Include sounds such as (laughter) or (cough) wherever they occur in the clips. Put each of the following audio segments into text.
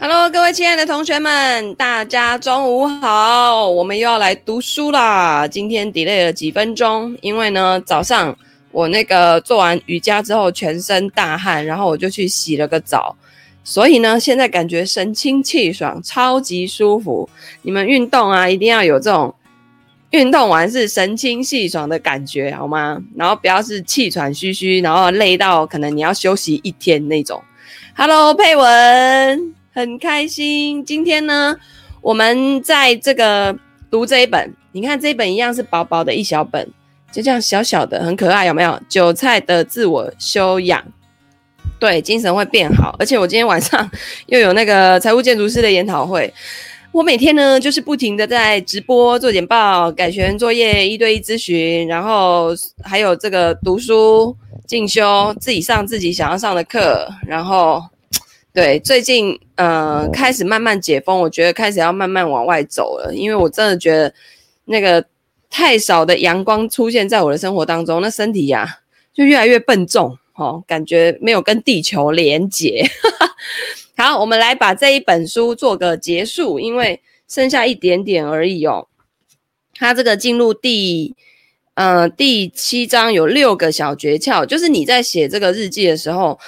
Hello，各位亲爱的同学们，大家中午好！我们又要来读书啦。今天 delay 了几分钟，因为呢，早上我那个做完瑜伽之后，全身大汗，然后我就去洗了个澡，所以呢，现在感觉神清气爽，超级舒服。你们运动啊，一定要有这种运动完是神清气爽的感觉，好吗？然后不要是气喘吁吁，然后累到可能你要休息一天那种。Hello，佩文。很开心，今天呢，我们在这个读这一本，你看这一本一样是薄薄的一小本，就这样小小的，很可爱，有没有？韭菜的自我修养，对，精神会变好。而且我今天晚上又有那个财务建筑师的研讨会，我每天呢就是不停的在直播做简报、改学员作业、一对一咨询，然后还有这个读书进修，自己上自己想要上的课，然后。对，最近呃开始慢慢解封，我觉得开始要慢慢往外走了，因为我真的觉得那个太少的阳光出现在我的生活当中，那身体呀、就越来越笨重，哦，感觉没有跟地球连结。(laughs) 好，我们来把这一本书做个结束，因为剩下一点点而已哦。它这个进入第呃第七章有六个小诀窍，就是你在写这个日记的时候。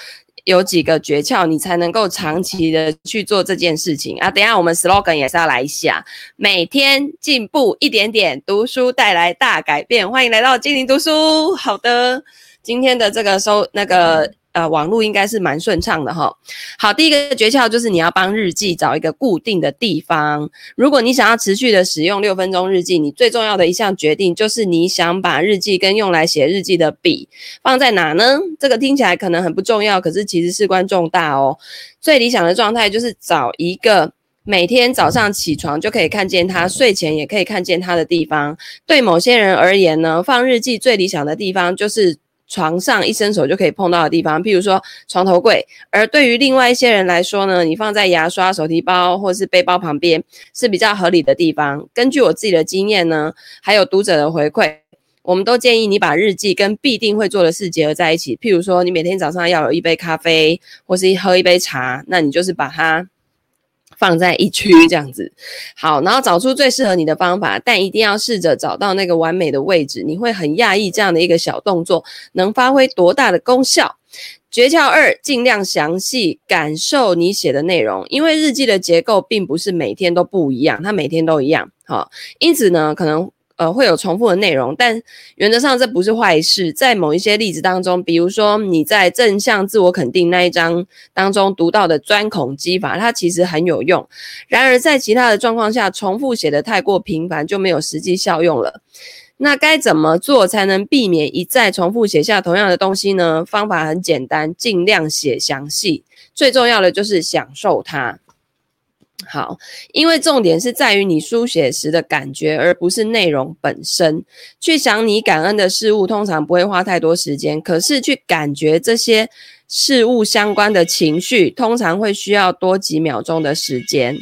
有几个诀窍，你才能够长期的去做这件事情啊！等下我们 slogan 也是要来一下，每天进步一点点，读书带来大改变。欢迎来到精灵读书。好的，今天的这个收那个。呃，网络应该是蛮顺畅的哈。好，第一个诀窍就是你要帮日记找一个固定的地方。如果你想要持续的使用六分钟日记，你最重要的一项决定就是你想把日记跟用来写日记的笔放在哪呢？这个听起来可能很不重要，可是其实事关重大哦。最理想的状态就是找一个每天早上起床就可以看见它，睡前也可以看见它的地方。对某些人而言呢，放日记最理想的地方就是。床上一伸手就可以碰到的地方，譬如说床头柜。而对于另外一些人来说呢，你放在牙刷、手提包或是背包旁边是比较合理的地方。根据我自己的经验呢，还有读者的回馈，我们都建议你把日记跟必定会做的事结合在一起。譬如说，你每天早上要有一杯咖啡，或是喝一杯茶，那你就是把它。放在一区这样子，好，然后找出最适合你的方法，但一定要试着找到那个完美的位置。你会很讶异这样的一个小动作能发挥多大的功效。诀窍二，尽量详细感受你写的内容，因为日记的结构并不是每天都不一样，它每天都一样。好，因此呢，可能。呃，会有重复的内容，但原则上这不是坏事。在某一些例子当中，比如说你在正向自我肯定那一章当中读到的钻孔机法，它其实很有用。然而，在其他的状况下，重复写的太过频繁就没有实际效用了。那该怎么做才能避免一再重复写下同样的东西呢？方法很简单，尽量写详细。最重要的就是享受它。好，因为重点是在于你书写时的感觉，而不是内容本身。去想你感恩的事物，通常不会花太多时间，可是去感觉这些事物相关的情绪，通常会需要多几秒钟的时间。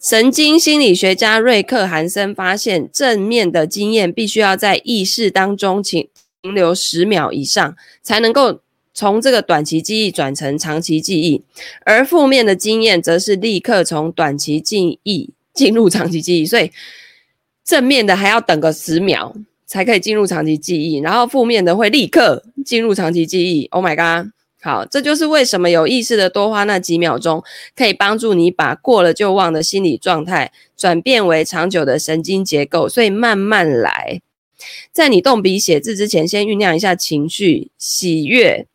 神经心理学家瑞克·韩森发现，正面的经验必须要在意识当中停停留十秒以上，才能够。从这个短期记忆转成长期记忆，而负面的经验则是立刻从短期记忆进入长期记忆，所以正面的还要等个十秒才可以进入长期记忆，然后负面的会立刻进入长期记忆。Oh my god！好，这就是为什么有意识的多花那几秒钟，可以帮助你把过了就忘的心理状态转变为长久的神经结构。所以慢慢来，在你动笔写字之前，先酝酿一下情绪，喜悦。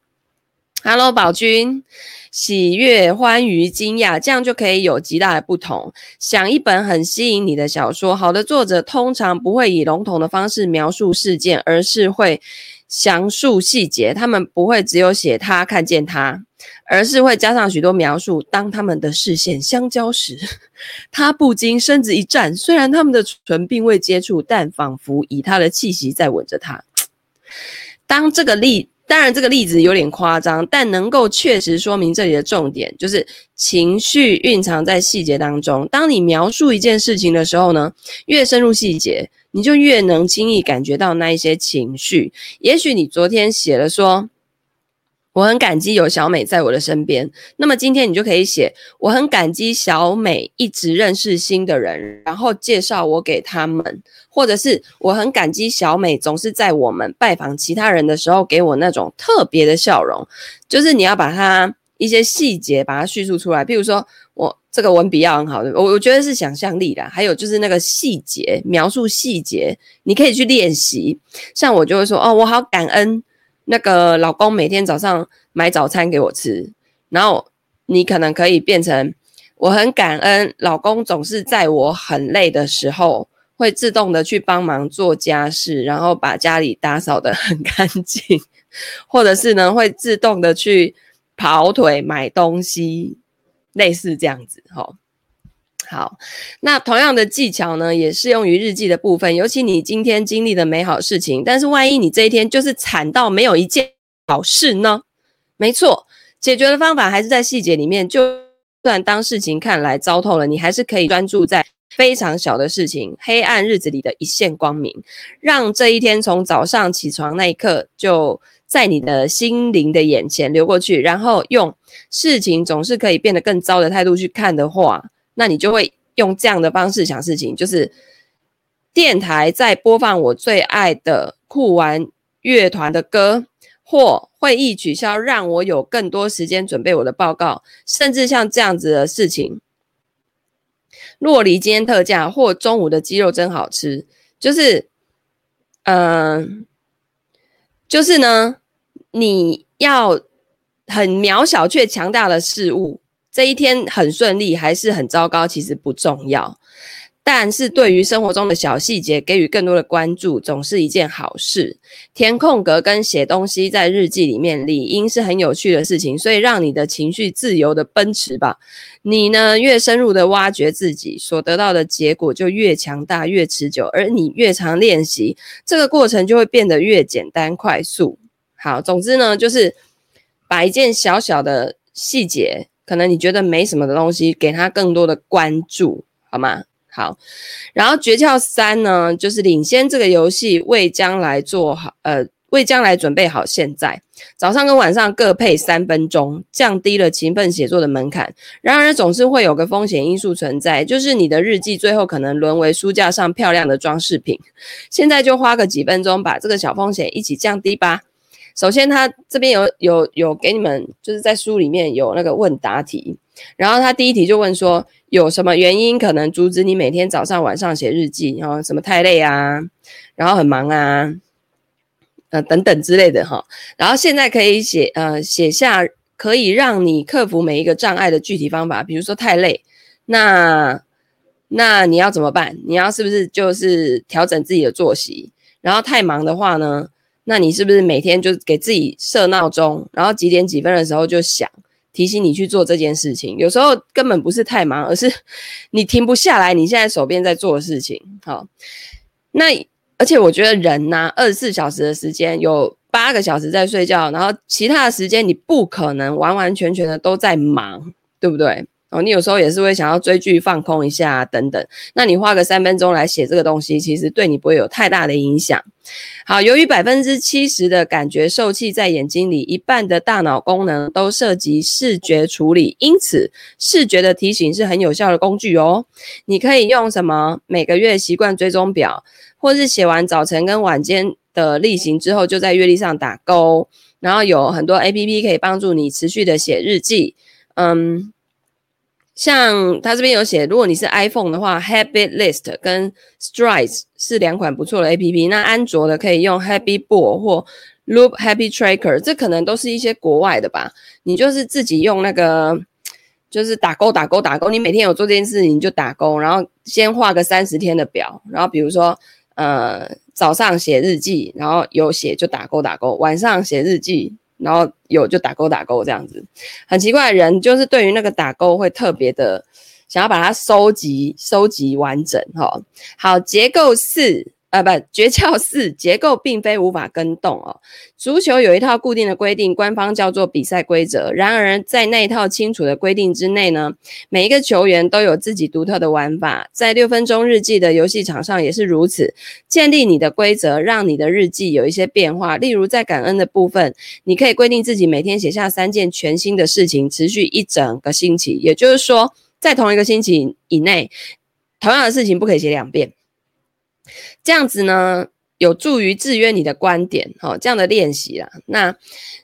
Hello，宝君，喜悦、欢愉、惊讶，这样就可以有极大的不同。想一本很吸引你的小说，好的作者通常不会以笼统的方式描述事件，而是会详述细节。他们不会只有写他看见他，而是会加上许多描述。当他们的视线相交时，(laughs) 他不禁身子一颤。虽然他们的唇并未接触，但仿佛以他的气息在吻着他。当这个例。当然，这个例子有点夸张，但能够确实说明这里的重点，就是情绪蕴藏在细节当中。当你描述一件事情的时候呢，越深入细节，你就越能轻易感觉到那一些情绪。也许你昨天写了说，我很感激有小美在我的身边。那么今天你就可以写，我很感激小美一直认识新的人，然后介绍我给他们，或者是我很感激小美总是在我们拜访其他人的时候给我那种特别的笑容。就是你要把它一些细节把它叙述出来，譬如说我这个文笔要很好的，我我觉得是想象力啦，还有就是那个细节描述细节，你可以去练习。像我就会说哦，我好感恩。那个老公每天早上买早餐给我吃，然后你可能可以变成我很感恩老公总是在我很累的时候会自动的去帮忙做家事，然后把家里打扫得很干净，(laughs) 或者是呢会自动的去跑腿买东西，类似这样子，齁。好，那同样的技巧呢，也适用于日记的部分。尤其你今天经历的美好事情，但是万一你这一天就是惨到没有一件好事呢？没错，解决的方法还是在细节里面。就算当事情看来糟透了，你还是可以专注在非常小的事情，黑暗日子里的一线光明，让这一天从早上起床那一刻就在你的心灵的眼前流过去，然后用事情总是可以变得更糟的态度去看的话。那你就会用这样的方式想事情，就是电台在播放我最爱的酷玩乐团的歌，或会议取消让我有更多时间准备我的报告，甚至像这样子的事情，酪梨今天特价，或中午的鸡肉真好吃，就是，嗯、就是呢，你要很渺小却强大的事物。这一天很顺利还是很糟糕，其实不重要。但是对于生活中的小细节给予更多的关注，总是一件好事。填空格跟写东西在日记里面理应是很有趣的事情，所以让你的情绪自由的奔驰吧。你呢，越深入的挖掘自己，所得到的结果就越强大、越持久。而你越常练习，这个过程就会变得越简单、快速。好，总之呢，就是把一件小小的细节。可能你觉得没什么的东西，给他更多的关注，好吗？好，然后诀窍三呢，就是领先这个游戏，为将来做好，呃，为将来准备好现在。早上跟晚上各配三分钟，降低了勤奋写作的门槛。然而，总是会有个风险因素存在，就是你的日记最后可能沦为书架上漂亮的装饰品。现在就花个几分钟，把这个小风险一起降低吧。首先，他这边有有有给你们，就是在书里面有那个问答题，然后他第一题就问说，有什么原因可能阻止你每天早上晚上写日记？然后什么太累啊，然后很忙啊，呃等等之类的哈。然后现在可以写呃写下可以让你克服每一个障碍的具体方法，比如说太累，那那你要怎么办？你要是不是就是调整自己的作息？然后太忙的话呢？那你是不是每天就给自己设闹钟，然后几点几分的时候就响，提醒你去做这件事情？有时候根本不是太忙，而是 (laughs) 你停不下来，你现在手边在做的事情。好，那而且我觉得人呐、二十四小时的时间有八个小时在睡觉，然后其他的时间你不可能完完全全的都在忙，对不对？哦，你有时候也是会想要追剧放空一下，等等。那你花个三分钟来写这个东西，其实对你不会有太大的影响。好，由于百分之七十的感觉受器在眼睛里，一半的大脑功能都涉及视觉处理，因此视觉的提醒是很有效的工具哦。你可以用什么？每个月习惯追踪表，或是写完早晨跟晚间的例行之后，就在月历上打勾。然后有很多 APP 可以帮助你持续的写日记。嗯。像他这边有写，如果你是 iPhone 的话，Habit List 跟 Strides 是两款不错的 APP。那安卓的可以用 Happy Ball 或 Loop Happy Tracker，这可能都是一些国外的吧。你就是自己用那个，就是打勾打勾打勾。你每天有做这件事，你就打勾，然后先画个三十天的表。然后比如说，呃，早上写日记，然后有写就打勾打勾，晚上写日记。然后有就打勾打勾这样子，很奇怪人就是对于那个打勾会特别的想要把它收集收集完整哈。好，结构四，啊，不，诀窍四，结构并非无法更动哦。足球有一套固定的规定，官方叫做比赛规则。然而，在那一套清楚的规定之内呢，每一个球员都有自己独特的玩法。在六分钟日记的游戏场上也是如此。建立你的规则，让你的日记有一些变化。例如，在感恩的部分，你可以规定自己每天写下三件全新的事情，持续一整个星期。也就是说，在同一个星期以内，同样的事情不可以写两遍。这样子呢，有助于制约你的观点，好，这样的练习啦，那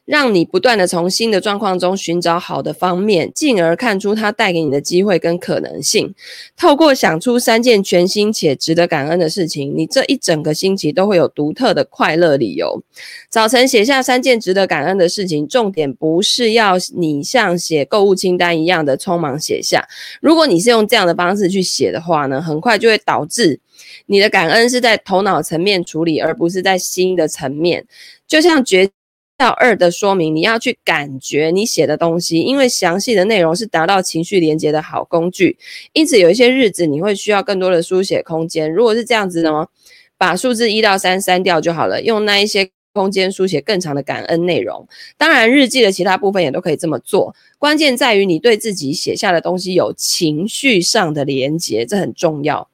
让你不断的从新的状况中寻找好的方面，进而看出它带给你的机会跟可能性。透过想出三件全新且值得感恩的事情，你这一整个星期都会有独特的快乐理由。早晨写下三件值得感恩的事情，重点不是要你像写购物清单一样的匆忙写下。如果你是用这样的方式去写的话呢，很快就会导致。你的感恩是在头脑层面处理，而不是在心的层面。就像觉到二的说明，你要去感觉你写的东西，因为详细的内容是达到情绪连接的好工具。因此，有一些日子你会需要更多的书写空间。如果是这样子的吗？把数字一到三删掉就好了，用那一些空间书写更长的感恩内容。当然，日记的其他部分也都可以这么做。关键在于你对自己写下的东西有情绪上的连接，这很重要。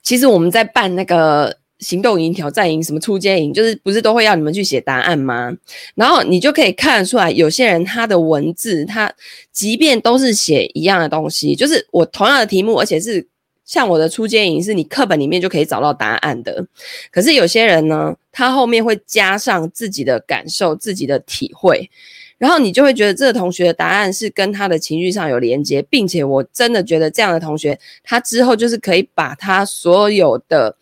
其实我们在办那个行动营、挑战营、什么初阶营，就是不是都会要你们去写答案吗？然后你就可以看得出来，有些人他的文字，他即便都是写一样的东西，就是我同样的题目，而且是像我的初阶营，是你课本里面就可以找到答案的。可是有些人呢，他后面会加上自己的感受、自己的体会。然后你就会觉得这个同学的答案是跟他的情绪上有连接，并且我真的觉得这样的同学，他之后就是可以把他所有的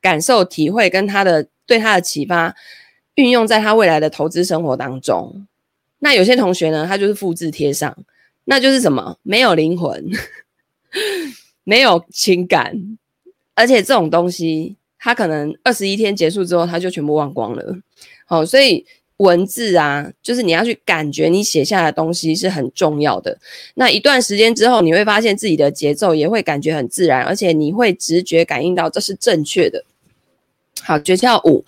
感受、体会跟他的对他的启发，运用在他未来的投资生活当中。那有些同学呢，他就是复制贴上，那就是什么？没有灵魂，(laughs) 没有情感，而且这种东西，他可能二十一天结束之后，他就全部忘光了。好，所以。文字啊，就是你要去感觉你写下的东西是很重要的。那一段时间之后，你会发现自己的节奏也会感觉很自然，而且你会直觉感应到这是正确的。好，诀窍五：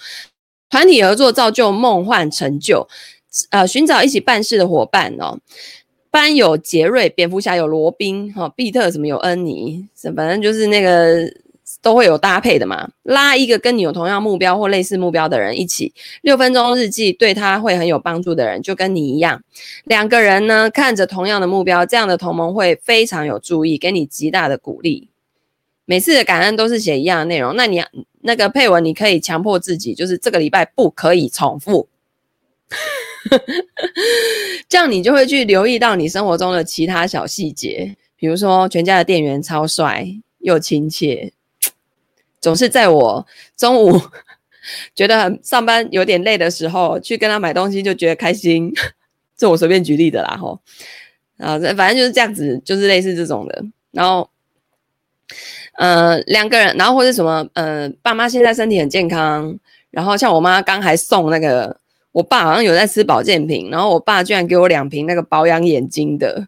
团体合作造就梦幻成就。呃，寻找一起办事的伙伴哦。班有杰瑞，蝙蝠侠有罗宾，哈、哦，毕特什么有恩妮，反正就是那个。都会有搭配的嘛，拉一个跟你有同样目标或类似目标的人一起，六分钟日记对他会很有帮助的人，就跟你一样，两个人呢看着同样的目标，这样的同盟会非常有助益，给你极大的鼓励。每次的感恩都是写一样的内容，那你那个配文你可以强迫自己，就是这个礼拜不可以重复，(laughs) 这样你就会去留意到你生活中的其他小细节，比如说全家的店员超帅又亲切。总是在我中午 (laughs) 觉得上班有点累的时候，去跟他买东西就觉得开心。这我随便举例的啦，吼，啊，反正就是这样子，就是类似这种的。然后，呃，两个人，然后或者什么，呃，爸妈现在身体很健康。然后像我妈刚还送那个，我爸好像有在吃保健品，然后我爸居然给我两瓶那个保养眼睛的，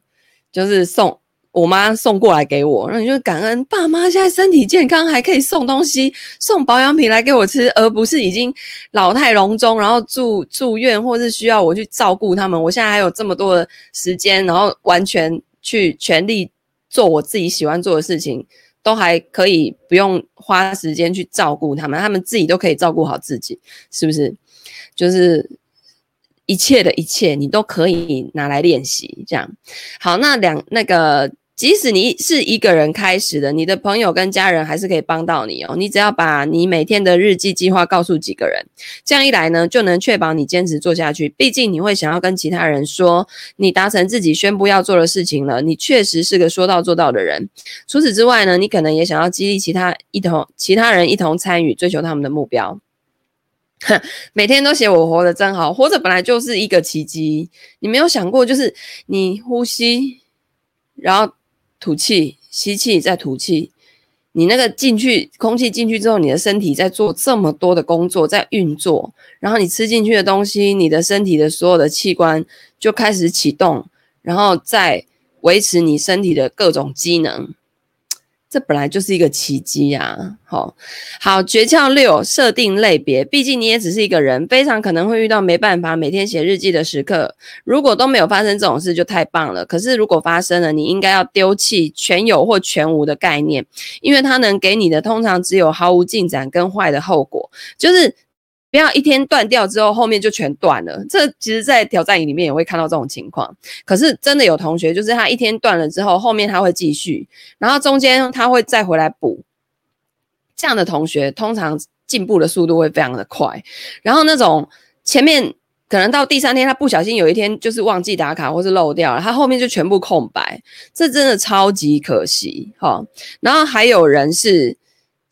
就是送。我妈送过来给我，然后你就感恩爸妈现在身体健康，还可以送东西、送保养品来给我吃，而不是已经老态龙钟，然后住住院或是需要我去照顾他们。我现在还有这么多的时间，然后完全去全力做我自己喜欢做的事情，都还可以不用花时间去照顾他们，他们自己都可以照顾好自己，是不是？就是一切的一切，你都可以拿来练习。这样好，那两那个。即使你是一个人开始的，你的朋友跟家人还是可以帮到你哦。你只要把你每天的日记计划告诉几个人，这样一来呢，就能确保你坚持做下去。毕竟你会想要跟其他人说，你达成自己宣布要做的事情了，你确实是个说到做到的人。除此之外呢，你可能也想要激励其他一同其他人一同参与追求他们的目标。哼，每天都写我活得真好，活着本来就是一个奇迹。你没有想过，就是你呼吸，然后。吐气，吸气，再吐气。你那个进去，空气进去之后，你的身体在做这么多的工作，在运作。然后你吃进去的东西，你的身体的所有的器官就开始启动，然后再维持你身体的各种机能。这本来就是一个奇迹呀！好，好，诀窍六：设定类别。毕竟你也只是一个人，非常可能会遇到没办法每天写日记的时刻。如果都没有发生这种事，就太棒了。可是如果发生了，你应该要丢弃全有或全无的概念，因为它能给你的通常只有毫无进展跟坏的后果，就是。不要一天断掉之后，后面就全断了。这其实，在挑战营里面也会看到这种情况。可是真的有同学，就是他一天断了之后，后面他会继续，然后中间他会再回来补。这样的同学通常进步的速度会非常的快。然后那种前面可能到第三天，他不小心有一天就是忘记打卡或是漏掉了，他后面就全部空白。这真的超级可惜哈。然后还有人是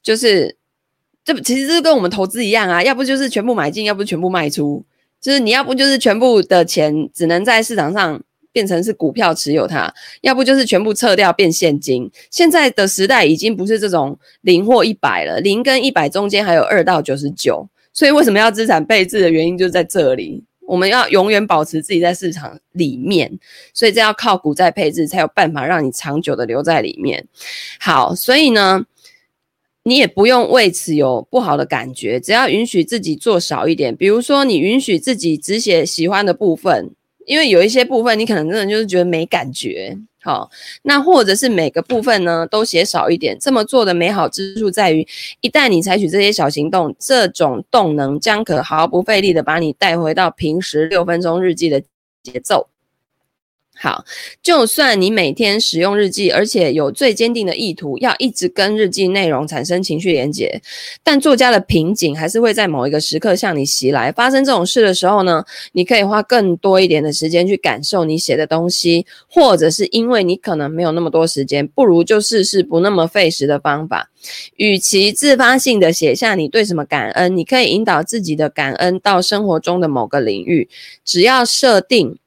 就是。这其实是跟我们投资一样啊，要不就是全部买进，要不全部卖出，就是你要不就是全部的钱只能在市场上变成是股票持有它，要不就是全部撤掉变现金。现在的时代已经不是这种零或一百了，零跟一百中间还有二到九十九，所以为什么要资产配置的原因就在这里，我们要永远保持自己在市场里面，所以这要靠股债配置才有办法让你长久的留在里面。好，所以呢。你也不用为此有不好的感觉，只要允许自己做少一点。比如说，你允许自己只写喜欢的部分，因为有一些部分你可能真的就是觉得没感觉。好，那或者是每个部分呢都写少一点。这么做的美好之处在于，一旦你采取这些小行动，这种动能将可毫不费力的把你带回到平时六分钟日记的节奏。好，就算你每天使用日记，而且有最坚定的意图，要一直跟日记内容产生情绪连结，但作家的瓶颈还是会在某一个时刻向你袭来。发生这种事的时候呢，你可以花更多一点的时间去感受你写的东西，或者是因为你可能没有那么多时间，不如就试试不那么费时的方法。与其自发性的写下你对什么感恩，你可以引导自己的感恩到生活中的某个领域，只要设定。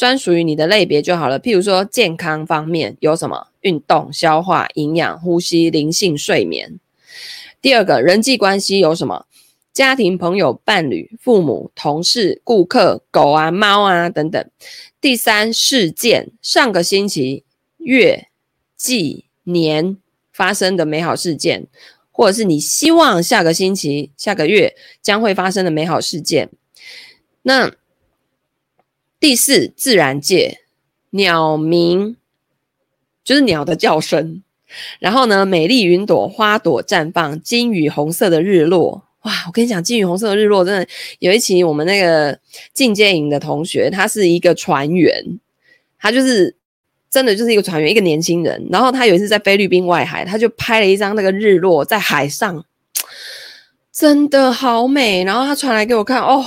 专属于你的类别就好了。譬如说，健康方面有什么？运动、消化、营养、呼吸、灵性、睡眠。第二个，人际关系有什么？家庭、朋友、伴侣、父母、同事、顾客、狗啊、猫啊等等。第三，事件，上个星期、月、季、年发生的美好事件，或者是你希望下个星期、下个月将会发生的美好事件。那。第四，自然界，鸟鸣就是鸟的叫声。然后呢，美丽云朵，花朵绽放，金雨红色的日落。哇，我跟你讲，金雨红色的日落真的有一期我们那个进阶营的同学，他是一个船员，他就是真的就是一个船员，一个年轻人。然后他有一次在菲律宾外海，他就拍了一张那个日落在海上，真的好美。然后他传来给我看，哦，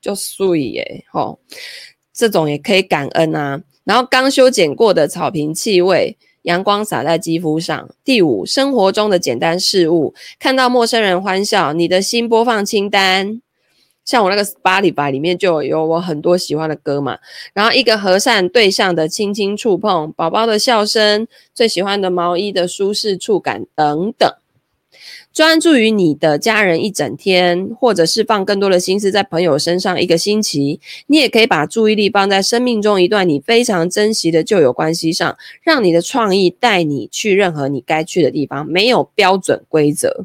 就水耶，吼。这种也可以感恩啊，然后刚修剪过的草坪气味，阳光洒在肌肤上。第五，生活中的简单事物，看到陌生人欢笑，你的新播放清单，像我那个 Spotify 里面就有我很多喜欢的歌嘛。然后一个和善对象的轻轻触碰，宝宝的笑声，最喜欢的毛衣的舒适触感等等。专注于你的家人一整天，或者是放更多的心思在朋友身上一个星期。你也可以把注意力放在生命中一段你非常珍惜的旧有关系上，让你的创意带你去任何你该去的地方。没有标准规则，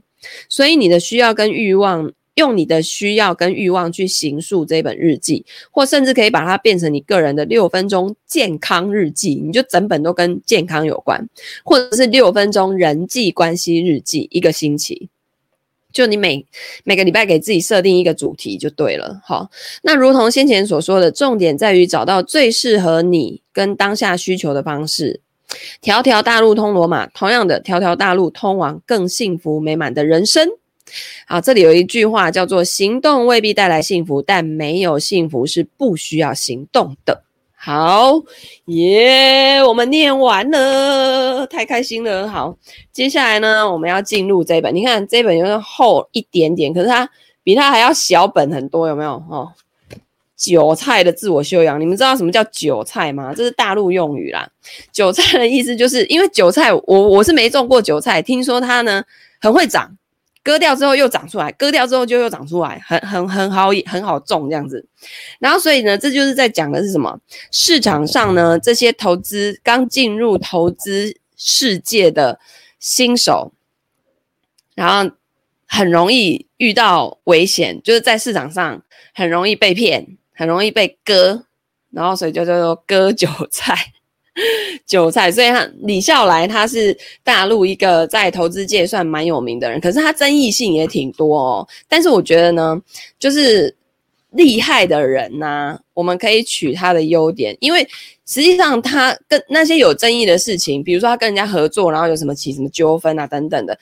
所以你的需要跟欲望，用你的需要跟欲望去形塑这本日记，或甚至可以把它变成你个人的六分钟健康日记，你就整本都跟健康有关，或者是六分钟人际关系日记，一个星期，就你每每个礼拜给自己设定一个主题就对了。好，那如同先前所说的，重点在于找到最适合你跟当下需求的方式。条条大路通罗马，同样的，条条大路通往更幸福美满的人生。好，这里有一句话叫做“行动未必带来幸福，但没有幸福是不需要行动的”。好，耶、我们念完了，太开心了。好，接下来呢，我们要进入这本。你看这本有点厚一点点，可是它比它还要小本很多，有没有？哦，韭菜的自我修养，你们知道什么叫韭菜吗？这是大陆用语啦。韭菜的意思就是因为韭菜，我我是没种过韭菜，听说它呢很会长。割掉之后又长出来，割掉之后就又长出来，很很很好，很好种这样子。然后所以呢，这就是在讲的是什么？市场上呢，这些投资刚进入投资世界的新手，然后很容易遇到危险，就是在市场上很容易被骗，很容易被割，然后所以就叫做割韭菜。韭菜，所以他李笑来他是大陆一个在投资界算蛮有名的人，可是他争议性也挺多哦。但是我觉得呢，就是厉害的人呐、我们可以取他的优点，因为实际上他跟那些有争议的事情，比如说他跟人家合作，然后有什么起什么纠纷啊等等的。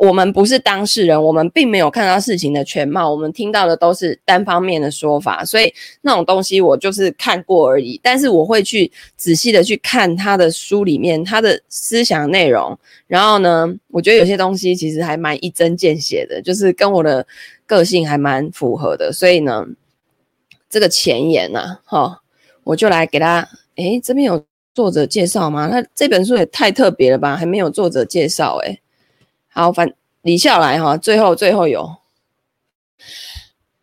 我们不是当事人，我们并没有看到事情的全貌，我们听到的都是单方面的说法，所以那种东西我就是看过而已。但是我会去仔细的去看他的书里面他的思想内容，然后呢，我觉得有些东西其实还蛮一针见血的，就是跟我的个性还蛮符合的。所以呢，这个前言呢，哈，我就来给他，诶，这边有作者介绍吗？他这本书也太特别了吧，还没有作者介绍，诶。好，反李笑来哈，最后最后有，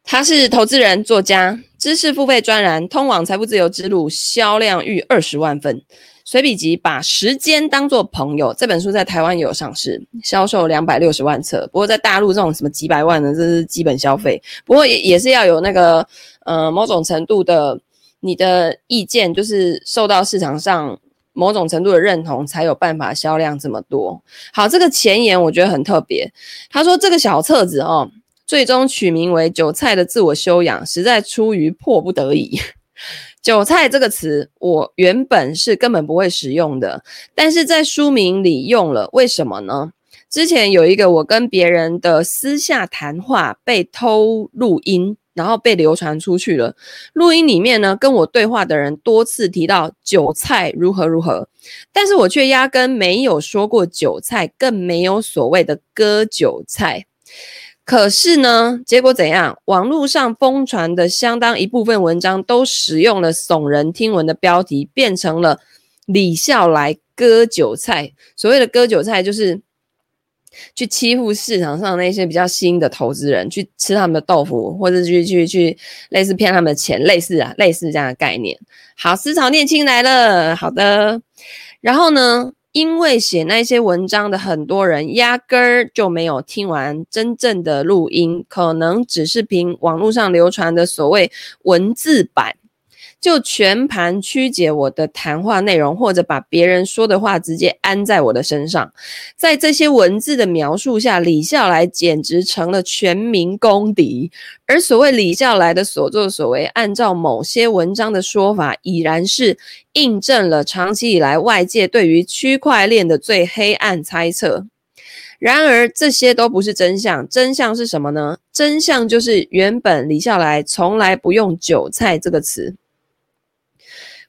他是投资人、作家、知识付费专栏，通往财富自由之路，销量逾二十万份。随笔集把时间当作朋友，这本书在台湾也有上市，销售两百六十万册。不过在大陆这种什么几百万的，这是基本消费。不过也也是要有那个呃某种程度的你的意见，就是受到市场上。某种程度的认同，才有办法销量这么多。好，这个前言我觉得很特别。他说这个小册子哦，最终取名为《韭菜的自我修养》，实在出于迫不得已。(laughs) 韭菜这个词，我原本是根本不会使用的，但是在书名里用了，为什么呢？之前有一个我跟别人的私下谈话被偷录音。然后被流传出去了。录音里面呢，跟我对话的人多次提到韭菜如何如何，但是我却压根没有说过韭菜，更没有所谓的割韭菜。可是呢，结果怎样？网络上疯传的相当一部分文章都使用了耸人听闻的标题，变成了李笑来割韭菜。所谓的割韭菜，就是。去欺负市场上那些比较新的投资人，去吃他们的豆腐，或者去去去类似骗他们的钱，类似啊，类似这样的概念。好，思潮念青来了，好的。然后呢，因为写那些文章的很多人压根儿就没有听完真正的录音，可能只是凭网络上流传的所谓文字版。就全盘曲解我的谈话内容，或者把别人说的话直接安在我的身上，在这些文字的描述下，李笑来简直成了全民公敌。而所谓李笑来的所作所为，按照某些文章的说法，已然是印证了长期以来外界对于区块链的最黑暗猜测。然而，这些都不是真相。真相是什么呢？真相就是原本李笑来从来不用“韭菜”这个词。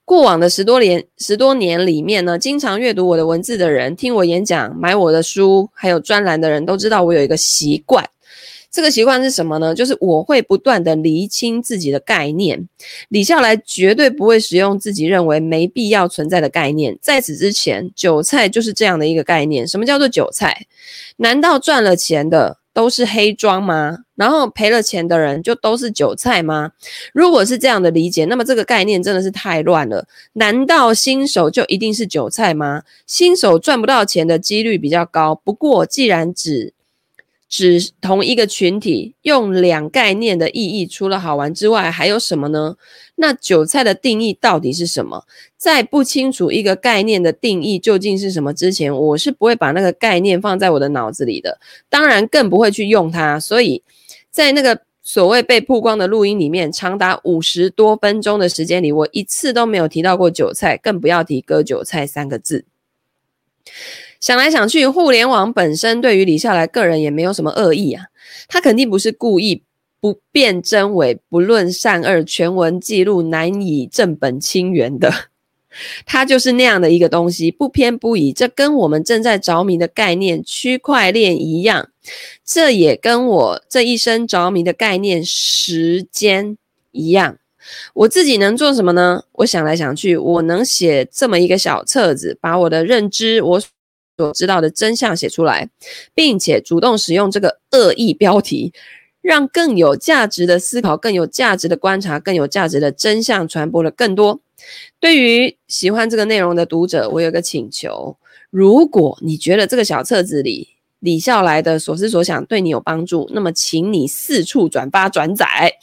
过往的十多年，十多年里面呢，经常阅读我的文字的人，听我演讲，买我的书，还有专栏的人都知道我有一个习惯。这个习惯是什么呢？就是我会不断地厘清自己的概念。李笑来绝对不会使用自己认为没必要存在的概念。在此之前，韭菜就是这样的一个概念。什么叫做韭菜？难道赚了钱的都是黑庄吗？然后赔了钱的人就都是韭菜吗？如果是这样的理解，那么这个概念真的是太乱了。难道新手就一定是韭菜吗？新手赚不到钱的几率比较高。不过，既然只指同一个群体，用两概念的意义，除了好玩之外，还有什么呢？那韭菜的定义到底是什么？在不清楚一个概念的定义究竟是什么之前，我是不会把那个概念放在我的脑子里的，当然更不会去用它。所以在那个所谓被曝光的录音里面，长达五十多分钟的时间里，我一次都没有提到过韭菜，更不要提割韭菜三个字。想来想去，互联网本身对于李笑来个人也没有什么恶意啊，他肯定不是故意不辨真伪、不论善恶、全文记录、难以正本清源的，他就是那样的一个东西，不偏不倚。这跟我们正在着迷的概念区块链一样，这也跟我这一生着迷的概念时间一样。我自己能做什么呢？我想来想去，我能写这么一个小册子，把我的认知，我。所知道的真相写出来，并且主动使用这个恶意标题，让更有价值的思考、更有价值的观察、更有价值的真相传播了更多。对于喜欢这个内容的读者，我有个请求：如果你觉得这个小册子里李笑来的所思所想对你有帮助，那么请你四处转发转载。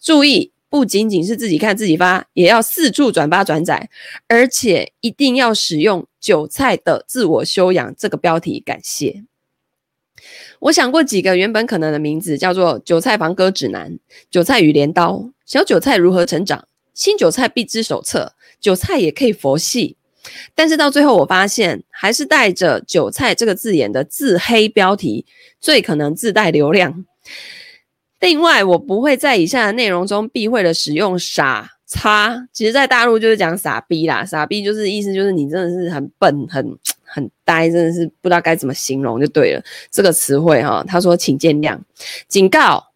注意，不仅仅是自己看自己发，也要四处转发转载，而且一定要使用“韭菜的自我修养”这个标题。感谢。我想过几个原本可能的名字，叫做“韭菜防割指南”、“韭菜与镰刀”、“小韭菜如何成长”、“新韭菜必知手册”、“韭菜也可以佛系”，但是到最后我发现，还是带着“韭菜”这个字眼的自黑标题最可能自带流量。另外，我不会在以下的内容中避讳的使用“傻叉”，其实在大陆就是讲“傻逼”啦，“傻逼”就是意思就是你真的是很笨很。很呆，真的是不知道该怎么形容就对了。这个词汇哈，他说请见谅，警告：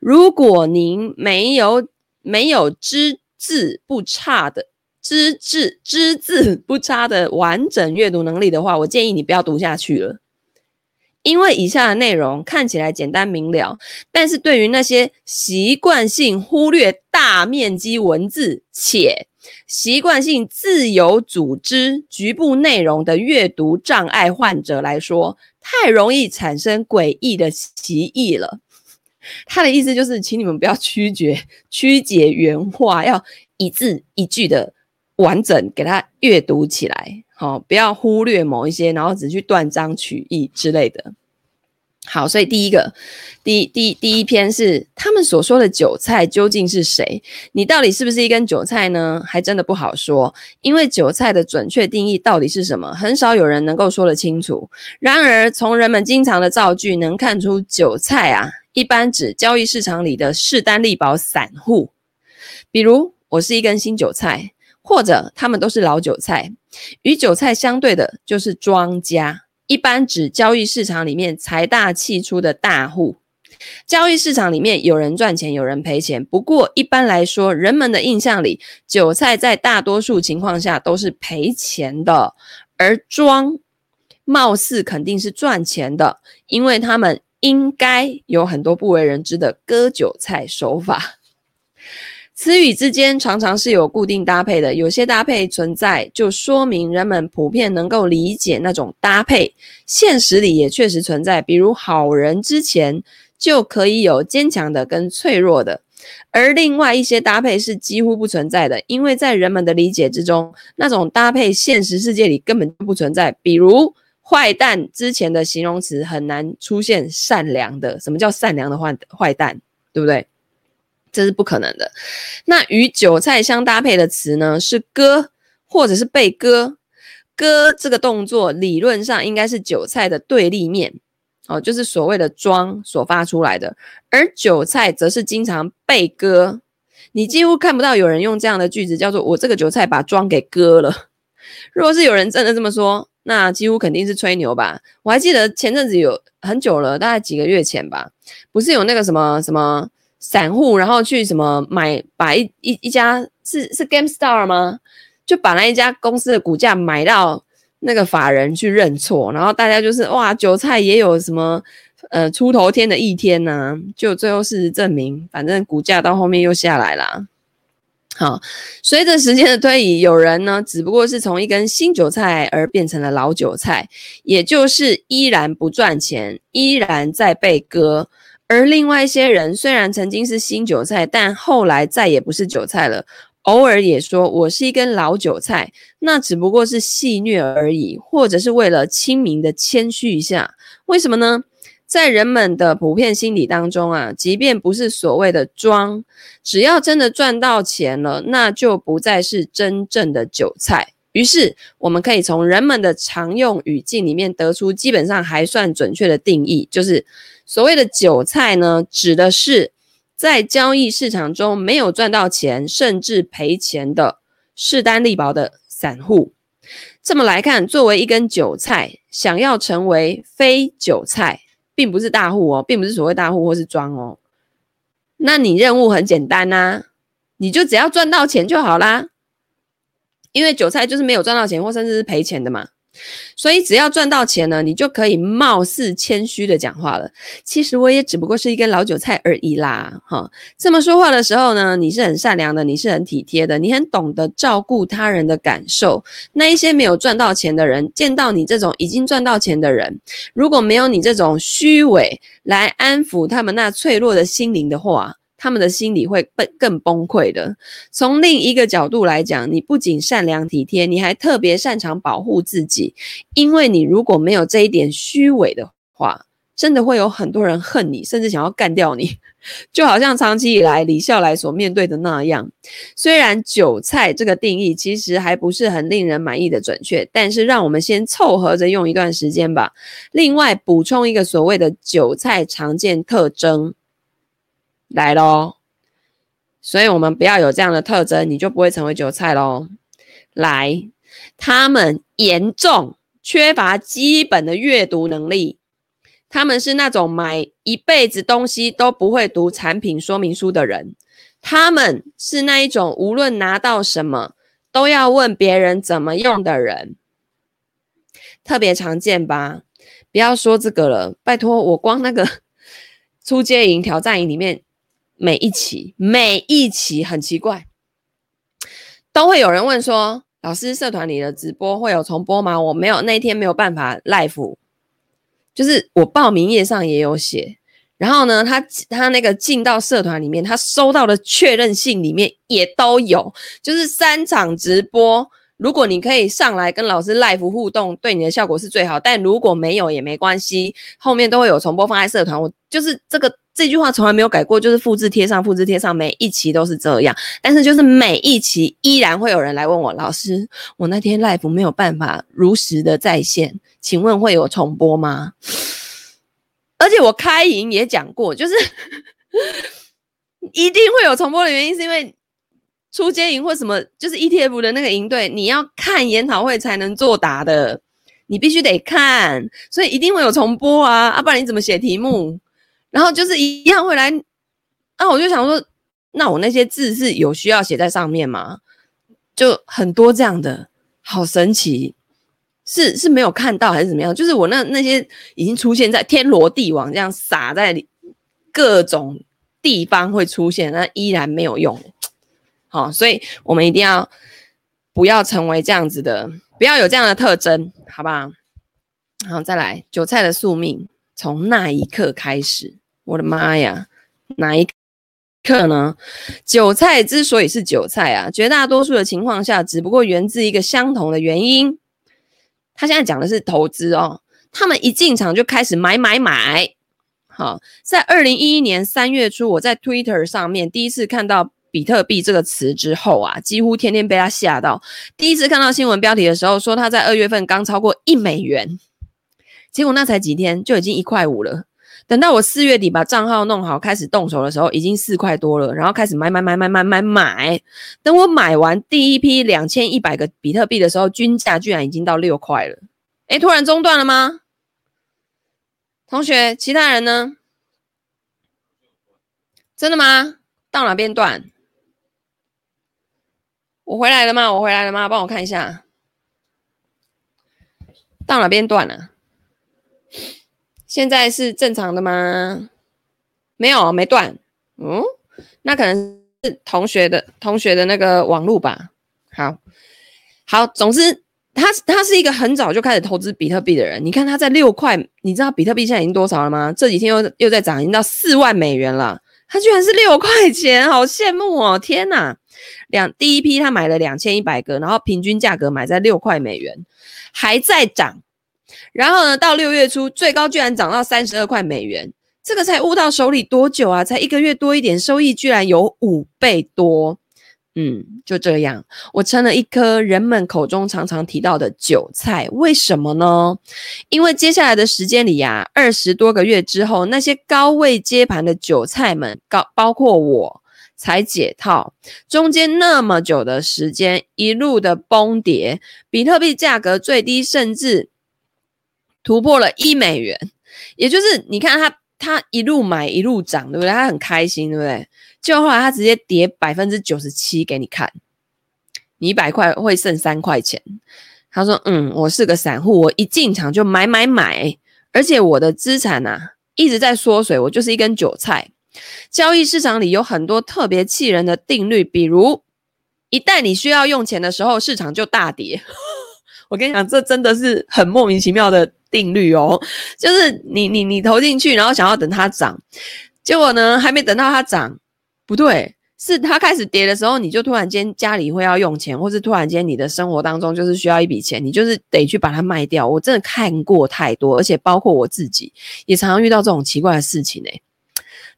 如果您没有没有只字不差的只字只字不差的完整阅读能力的话，我建议你不要读下去了。因为以下的内容看起来简单明了，但是对于那些习惯性忽略大面积文字且习惯性自由组织局部内容的阅读障碍患者来说，太容易产生诡异的歧义了。他的意思就是，请你们不要曲解曲解原话，要一字一句的完整给他阅读起来。好，不要忽略某一些，然后只去断章取义之类的。好，所以第一个，第第第一篇是他们所说的韭菜究竟是谁？你到底是不是一根韭菜呢？还真的不好说，因为韭菜的准确定义到底是什么，很少有人能够说得清楚。然而，从人们经常的造句能看出，韭菜啊，一般指交易市场里的势单力薄散户，比如我是一根新韭菜。或者他们都是老韭菜，与韭菜相对的就是庄家，一般指交易市场里面财大气粗的大户。交易市场里面有人赚钱，有人赔钱。不过一般来说，人们的印象里，韭菜在大多数情况下都是赔钱的，而庄貌似肯定是赚钱的，因为他们应该有很多不为人知的割韭菜手法。词语之间常常是有固定搭配的，有些搭配存在，就说明人们普遍能够理解那种搭配。现实里也确实存在，比如好人之前就可以有坚强的跟脆弱的，而另外一些搭配是几乎不存在的，因为在人们的理解之中，那种搭配现实世界里根本就不存在。比如坏蛋之前的形容词很难出现善良的，什么叫善良的坏坏蛋，对不对？这是不可能的。那与韭菜相搭配的词呢，是割或者是被割。割这个动作理论上应该是韭菜的对立面，哦，就是所谓的庄所发出来的。而韭菜则是经常被割。你几乎看不到有人用这样的句子，叫做“我这个韭菜把庄给割了”。如果是有人真的这么说，那几乎肯定是吹牛吧。我还记得前阵子有很久了，大概几个月前吧，不是有那个什么什么。散户然后去什么买，把一一一家是是 GameStar 吗？就把那一家公司的股价买到那个法人去认错，然后大家就是哇，韭菜也有什么呃出头天的一天呢、就最后事实证明，反正股价到后面又下来了。好，随着时间的推移，有人呢只不过是从一根新韭菜而变成了老韭菜，也就是依然不赚钱，依然在被割。而另外一些人虽然曾经是新韭菜，但后来再也不是韭菜了。偶尔也说我是一根老韭菜，那只不过是戏谑而已，或者是为了亲民的谦虚一下。为什么呢？在人们的普遍心理当中啊，即便不是所谓的装，只要真的赚到钱了，那就不再是真正的韭菜。于是我们可以从人们的常用语境里面得出基本上还算准确的定义，就是。所谓的韭菜呢，指的是在交易市场中没有赚到钱，甚至赔钱的势单力薄的散户。这么来看，作为一根韭菜，想要成为非韭菜，并不是大户哦，并不是所谓大户或是庄哦。那你任务很简单呐、你就只要赚到钱就好啦。因为韭菜就是没有赚到钱，或甚至是赔钱的嘛。所以只要赚到钱呢，你就可以貌似谦虚的讲话了。其实我也只不过是一根老韭菜而已啦，哈。这么说话的时候呢，你是很善良的，你是很体贴的，你很懂得照顾他人的感受。那一些没有赚到钱的人，见到你这种已经赚到钱的人，如果没有你这种虚伪来安抚他们那脆弱的心灵的话，他们的心理会更更崩溃的。从另一个角度来讲，你不仅善良体贴，你还特别擅长保护自己。因为你如果没有这一点虚伪的话，真的会有很多人恨你，甚至想要干掉你。(laughs) 就好像长期以来李笑来所面对的那样。虽然韭菜这个定义其实还不是很令人满意的准确，但是让我们先凑合着用一段时间吧。另外补充一个所谓的韭菜常见特征。来喽，所以我们不要有这样的特征，你就不会成为韭菜喽。来，他们严重缺乏基本的阅读能力，他们是那种买一辈子东西都不会读产品说明书的人，他们是那一种无论拿到什么都要问别人怎么用的人，特别常见吧？不要说这个了，拜托，我光那个 (laughs) 出街营挑战营里面。每一期，每一期很奇怪，都会有人问说：“老师，社团里的直播会有重播吗？”我没有，那天没有办法 live，就是我报名页上也有写。然后呢，他他那个进到社团里面，他收到的确认信里面也都有，就是三场直播。如果你可以上来跟老师 live 互动，对你的效果是最好。但如果没有也没关系，后面都会有重播放在社团。我就是这个这句话从来没有改过，就是复制贴上，复制贴上，每一期都是这样。但是就是每一期依然会有人来问我，老师，我那天 live 没有办法如实的在线，请问会有重播吗？而且我开营也讲过，就是 (laughs) 一定会有重播的原因是因为。出街营或什么，就是 ETF 的那个营队，你要看研讨会才能作答的，你必须得看，所以一定会有重播啊，啊，不然你怎么写题目？然后就是一样会来，啊，我就想说，那我那些字是有需要写在上面吗？就很多这样的，好神奇，是是没有看到还是怎么样？就是我那那些已经出现在天罗地网这样撒在各种地方会出现，那依然没有用。好，所以我们一定要不要成为这样子的，不要有这样的特征，好不好？好，再来，韭菜的宿命从那一刻开始，我的妈呀，哪一刻呢？韭菜之所以是韭菜啊，绝大多数的情况下，只不过源自一个相同的原因。他现在讲的是投资哦，他们一进场就开始买买买。好，在二零一一年三月初，我在 Twitter 上面第一次看到。比特币这个词之后啊，几乎天天被他吓到。第一次看到新闻标题的时候，说他在二月份刚超过一美元，结果那才几天就已经一块五了。等到我四月底把账号弄好，开始动手的时候，已经四块多了。然后开始买买买买买买买。等我买完第一批两千一百个比特币的时候，均价居然已经到六块了。诶，突然中断了吗？同学，其他人呢？真的吗？到哪边断？我回来了吗？我回来了吗？帮我看一下，到哪边断了？现在是正常的吗？没有，没断。嗯，那可能是同学的同学的那个网络吧。好，好，总之他他是一个很早就开始投资比特币的人。你看他在六块，你知道比特币现在已经多少了吗？这几天又又在涨，已经到四万美元了。他居然是六块钱，好羡慕哦！天哪！两第一批他买了两千一百个，然后平均价格买在六块美元，还在涨。然后呢，到六月初最高居然涨到三十二块美元，这个才悟到手里多久啊？才一个月多一点，收益居然有五倍多。嗯，就这样，我成了一颗人们口中常常提到的韭菜。为什么呢？因为接下来的时间里呀、二十多个月之后，那些高位接盘的韭菜们，高包括我。才解套，中间那么久的时间，一路的崩跌，比特币价格最低甚至突破了一美元，也就是你看他他一路买一路涨，对不对？他很开心，对不对？就后来他直接跌百分之九十七给你看，你一百块会剩三块钱，他说：“嗯，我是个散户，我一进场就买买买，而且我的资产啊一直在缩水，我就是一根韭菜。交易市场里有很多特别气人的定律，比如一旦你需要用钱的时候，市场就大跌。我跟你讲，这真的是很莫名其妙的定律哦，就是你你你投进去，然后想要等它涨，结果呢还没等到它涨，不对。”是它开始跌的时候，你就突然间家里会要用钱，或是突然间你的生活当中就是需要一笔钱，你就是得去把它卖掉。我真的看过太多，而且包括我自己也常常遇到这种奇怪的事情诶、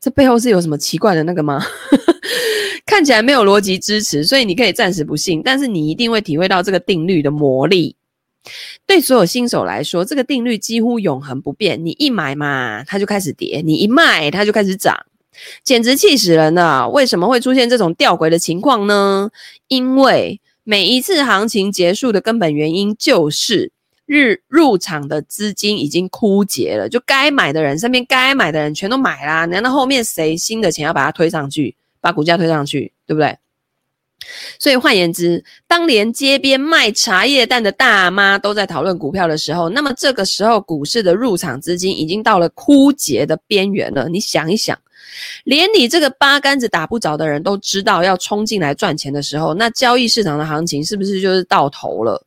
这背后是有什么奇怪的那个吗？(laughs) 看起来没有逻辑支持，所以你可以暂时不信，但是你一定会体会到这个定律的魔力。对所有新手来说，这个定律几乎永恒不变。你一买嘛，它就开始跌；你一卖，它就开始涨。简直气死人了！为什么会出现这种吊诡的情况呢？因为每一次行情结束的根本原因就是日入场的资金已经枯竭了，就该买的人身边该买的人全都买啦，难道后面谁新的钱要把它推上去，把股价推上去，对不对？所以换言之，当连街边卖茶叶蛋的大妈都在讨论股票的时候，那么这个时候股市的入场资金已经到了枯竭的边缘了。你想一想。连你这个八竿子打不着的人都知道要冲进来赚钱的时候，那交易市场的行情是不是就是到头了？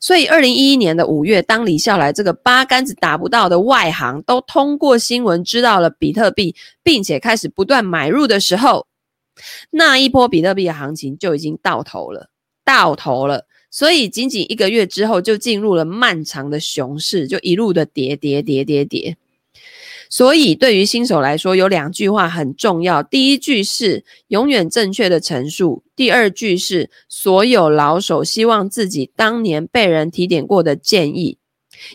所以，二零一一年的五月，当李笑来这个八竿子打不到的外行都通过新闻知道了比特币，并且开始不断买入的时候，那一波比特币的行情就已经到头了，到头了。所以，仅仅一个月之后，就进入了漫长的熊市，就一路的跌跌跌跌跌。所以，对于新手来说，有两句话很重要。第一句是永远正确的陈述；第二句是所有老手希望自己当年被人提点过的建议。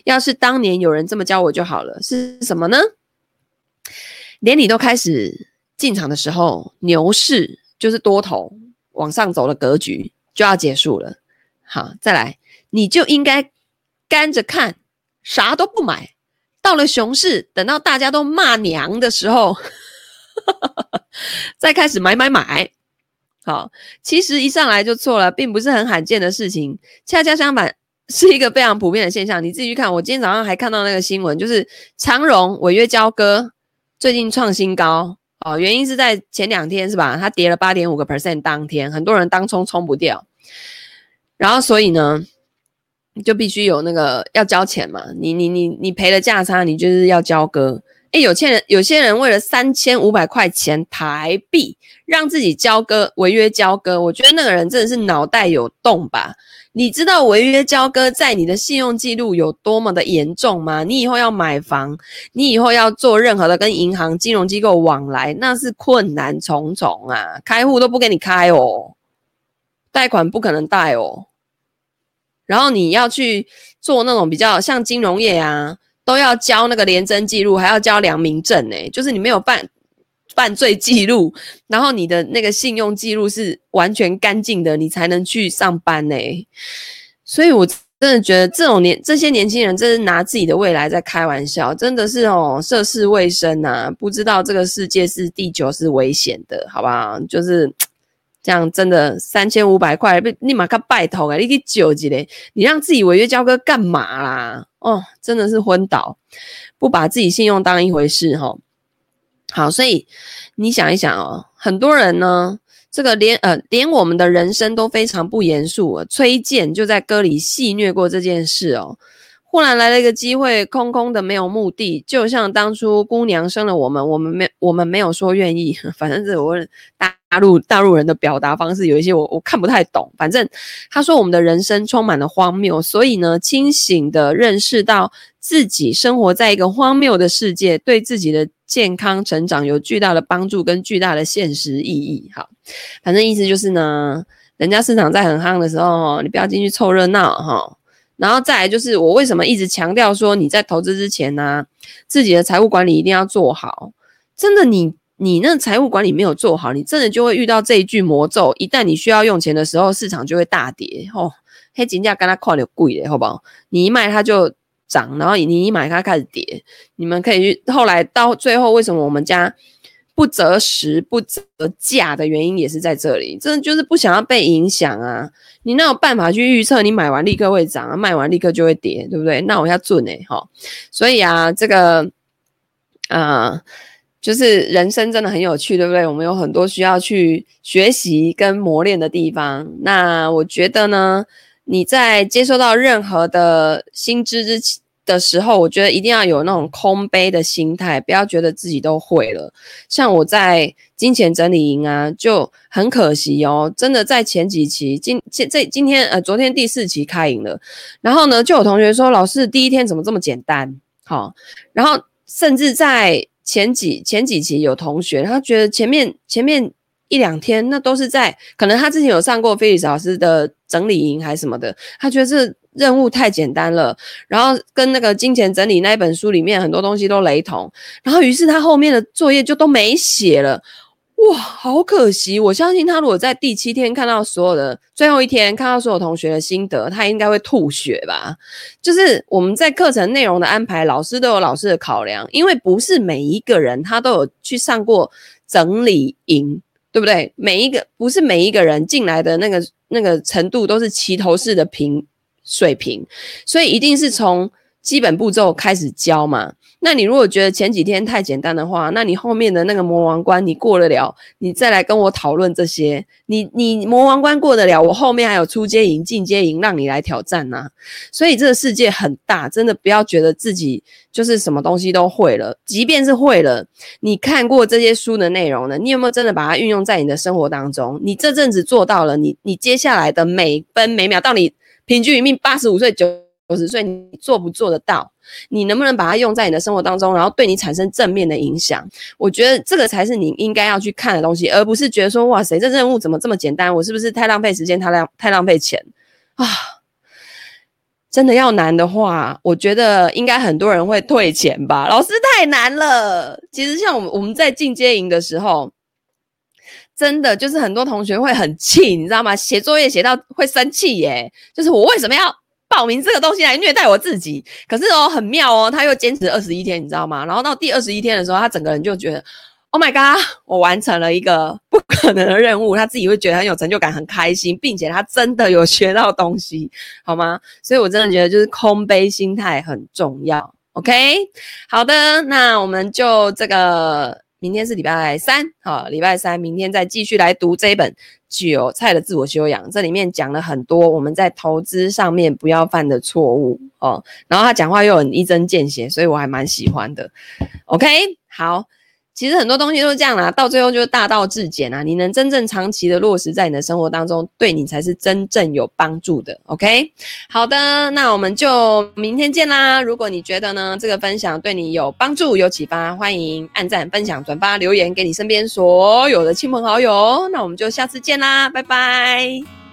要是当年有人这么教我就好了。是什么呢？连你都开始进场的时候，牛市就是多头往上走的格局就要结束了。好，再来，你就应该干着看，啥都不买。到了熊市，等到大家都骂娘的时候，(laughs) 再开始买买买。好，其实一上来就错了，并不是很罕见的事情，恰恰相反，是一个非常普遍的现象。你自己去看，我今天早上还看到那个新闻，就是长荣违约交割最近创新高哦，原因是在前两天是吧？它跌了八点五个 percent，当天很多人当冲冲不掉，然后所以呢，就必须有那个要交钱嘛，你你你你赔了价差，你就是要交割。诶，有些人有些人为了三千五百块钱台币，让自己交割违约交割，我觉得那个人真的是脑袋有洞吧？你知道违约交割在你的信用记录有多么的严重吗？你以后要买房，你以后要做任何的跟银行金融机构往来，那是困难重重啊！开户都不给你开哦，贷款不可能贷哦。然后你要去做那种比较像金融业啊，都要交那个廉征记录，还要交良民证诶，就是你没有犯犯罪记录，然后你的那个信用记录是完全干净的，你才能去上班诶。所以我真的觉得这种年这些年轻人真是拿自己的未来在开玩笑，真的是哦涉世未深呐、啊，不知道这个世界是地球是危险的，好不好？就是。这样真的三千五百块被立马看拜托啊！你去纠结嘞，你让自己违约交割干嘛啦？哦，真的是昏倒，不把自己信用当一回事哈、哦。好，所以你想一想哦，很多人呢，这个连呃连我们的人生都非常不严肃。崔健就在歌里戏谑过这件事哦。忽然来了一个机会，空空的没有目的，就像当初姑娘生了我们，我们没我们没有说愿意，(laughs) 反正是我大。大陆大陆人的表达方式有一些我我看不太懂，反正他说我们的人生充满了荒谬，所以呢，清醒的认识到自己生活在一个荒谬的世界，对自己的健康成长有巨大的帮助跟巨大的现实意义。好，反正意思就是呢，人家市场在很夯的时候，你不要进去凑热闹哈。然后再来就是我为什么一直强调说你在投资之前呢、自己的财务管理一定要做好，真的你。你那财务管理没有做好，你真的就会遇到这一句魔咒。一旦你需要用钱的时候，市场就会大跌哦。黑金价跟它跨的贵的，好不好？你一卖它就涨，然后你一买它开始跌。你们可以去后来到最后，为什么我们家不择时不择价的原因也是在这里，真的就是不想要被影响啊！你哪有办法去预测你买完立刻会涨啊，卖完立刻就会跌，对不对？那我要准诶哈！所以啊，这个啊、呃，就是人生真的很有趣，对不对？我们有很多需要去学习跟磨练的地方。那我觉得呢，你在接收到任何的新知之前，的时候，我觉得一定要有那种空杯的心态，不要觉得自己都会了。像我在金钱整理营啊，就很可惜哦，真的在前几期，今现在今天呃，昨天第四期开营了，然后呢，就有同学说，老师第一天怎么这么简单？好、然后甚至在前几前几期有同学，他觉得前面前面一两天那都是在，可能他之前有上过菲利斯老师的整理营还是什么的，他觉得这。任务太简单了，然后跟那个金钱整理那一本书里面很多东西都雷同，然后于是他后面的作业就都没写了，哇，好可惜！我相信他如果在第七天看到所有的最后一天看到所有同学的心得，他应该会吐血吧？就是我们在课程内容的安排，老师都有老师的考量，因为不是每一个人他都有去上过整理营，对不对？每一个不是每一个人进来的那个那个程度都是齐头式的平。水平，所以一定是从基本步骤开始教嘛。那你如果觉得前几天太简单的话，那你后面的那个魔王关你过得了，你再来跟我讨论这些。你你魔王关过得了，我后面还有出阶营、进阶营让你来挑战呐。所以这个世界很大，真的不要觉得自己就是什么东西都会了。即便是会了，你看过这些书的内容呢，你有没有真的把它运用在你的生活当中？你这阵子做到了，你你接下来的每分每秒到你。平均余命八十五岁、九十岁，你做不做得到？你能不能把它用在你的生活当中，然后对你产生正面的影响？我觉得这个才是你应该要去看的东西，而不是觉得说，哇塞，这任务怎么这么简单？我是不是太浪费时间，太浪太浪费钱啊？真的要难的话，我觉得应该很多人会退钱吧。老师太难了。其实像我们我们在进阶营的时候。真的就是很多同学会很气，你知道吗？写作业写到会生气耶，就是我为什么要报名这个东西来虐待我自己？可是哦，很妙哦，他又坚持二十一天，你知道吗？然后到第二十一天的时候，他整个人就觉得，Oh my god，我完成了一个不可能的任务，他自己会觉得很有成就感，很开心，并且他真的有学到东西，好吗？所以我真的觉得就是空杯心态很重要。OK，好的，那我们就这个。明天是礼拜三，好，礼拜三，明天再继续来读这一本《韭菜的自我修养》，这里面讲了很多我们在投资上面不要犯的错误哦。然后他讲话又很一针见血，所以我还蛮喜欢的。OK，好。其实很多东西都是这样啦，到最后就是大道至简啊。你能真正长期的落实在你的生活当中，对你才是真正有帮助的。OK，好的，那我们就明天见啦。如果你觉得呢，这个分享对你有帮助、有启发，欢迎按赞、分享、转发、留言给你身边所有的亲朋好友。那我们就下次见啦，拜拜。